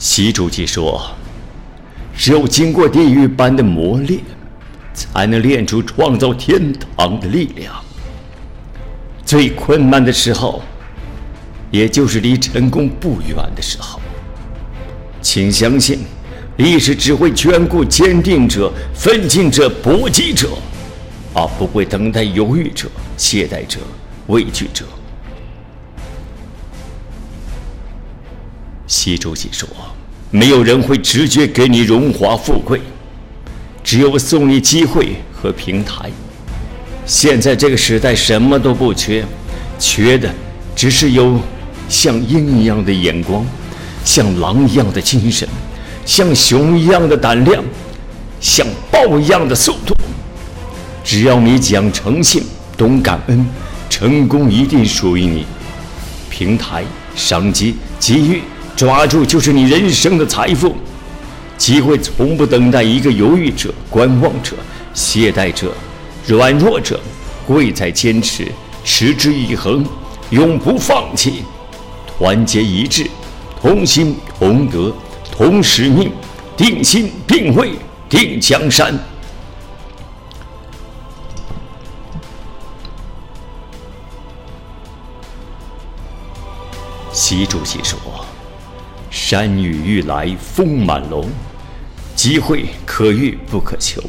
习主席说：“只有经过地狱般的磨练，才能练出创造天堂的力量。最困难的时候，也就是离成功不远的时候。请相信，历史只会眷顾坚定者、奋进者、搏击者，而不会等待犹豫者、懈怠者、畏惧者。”习主席说：“没有人会直接给你荣华富贵，只有送你机会和平台。现在这个时代什么都不缺，缺的只是有像鹰一样的眼光，像狼一样的精神，像熊一样的胆量，像豹一样的速度。只要你讲诚信、懂感恩，成功一定属于你。平台、商机、机遇。”抓住就是你人生的财富，机会从不等待一个犹豫者、观望者、懈怠者、软弱者，贵在坚持，持之以恒，永不放弃，团结一致，同心同德，同使命，定心定位，定江山。习主席说。山雨欲来风满楼，机会可遇不可求，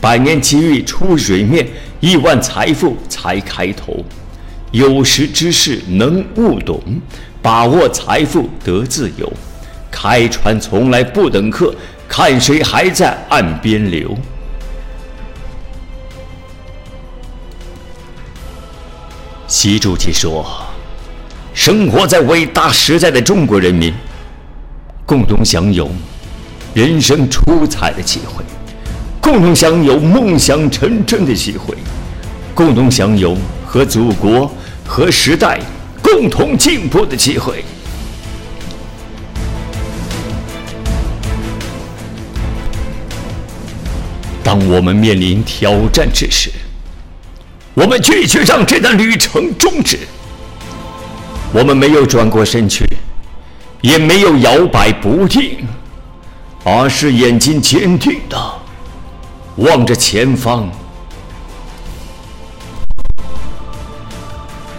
百年机遇出水面，亿万财富才开头。有识之士能悟懂，把握财富得自由。开船从来不等客，看谁还在岸边流。习主席说：“生活在伟大时代的中国人民。”共同享有人生出彩的机会，共同享有梦想成真的机会，共同享有和祖国和时代共同进步的机会。当我们面临挑战之时，我们拒绝让这段旅程终止。我们没有转过身去。也没有摇摆不定，而是眼睛坚定的望着前方。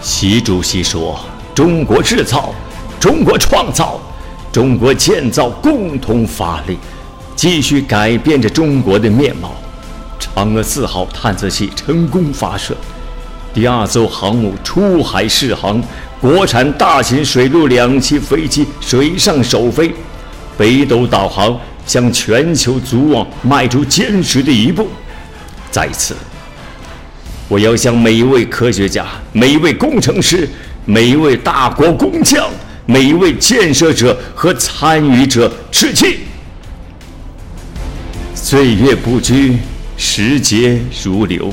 习主席说：“中国制造，中国创造，中国建造，共同发力，继续改变着中国的面貌。”嫦娥四号探测器成功发射，第二艘航母出海试航。国产大型水陆两栖飞机水上首飞，北斗导航向全球组网迈出坚实的一步。再次，我要向每一位科学家、每一位工程师、每一位大国工匠、每一位建设者和参与者致敬。岁月不居，时节如流。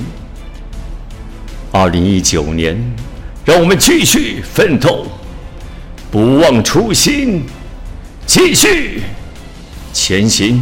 二零一九年。让我们继续奋斗，不忘初心，继续前行。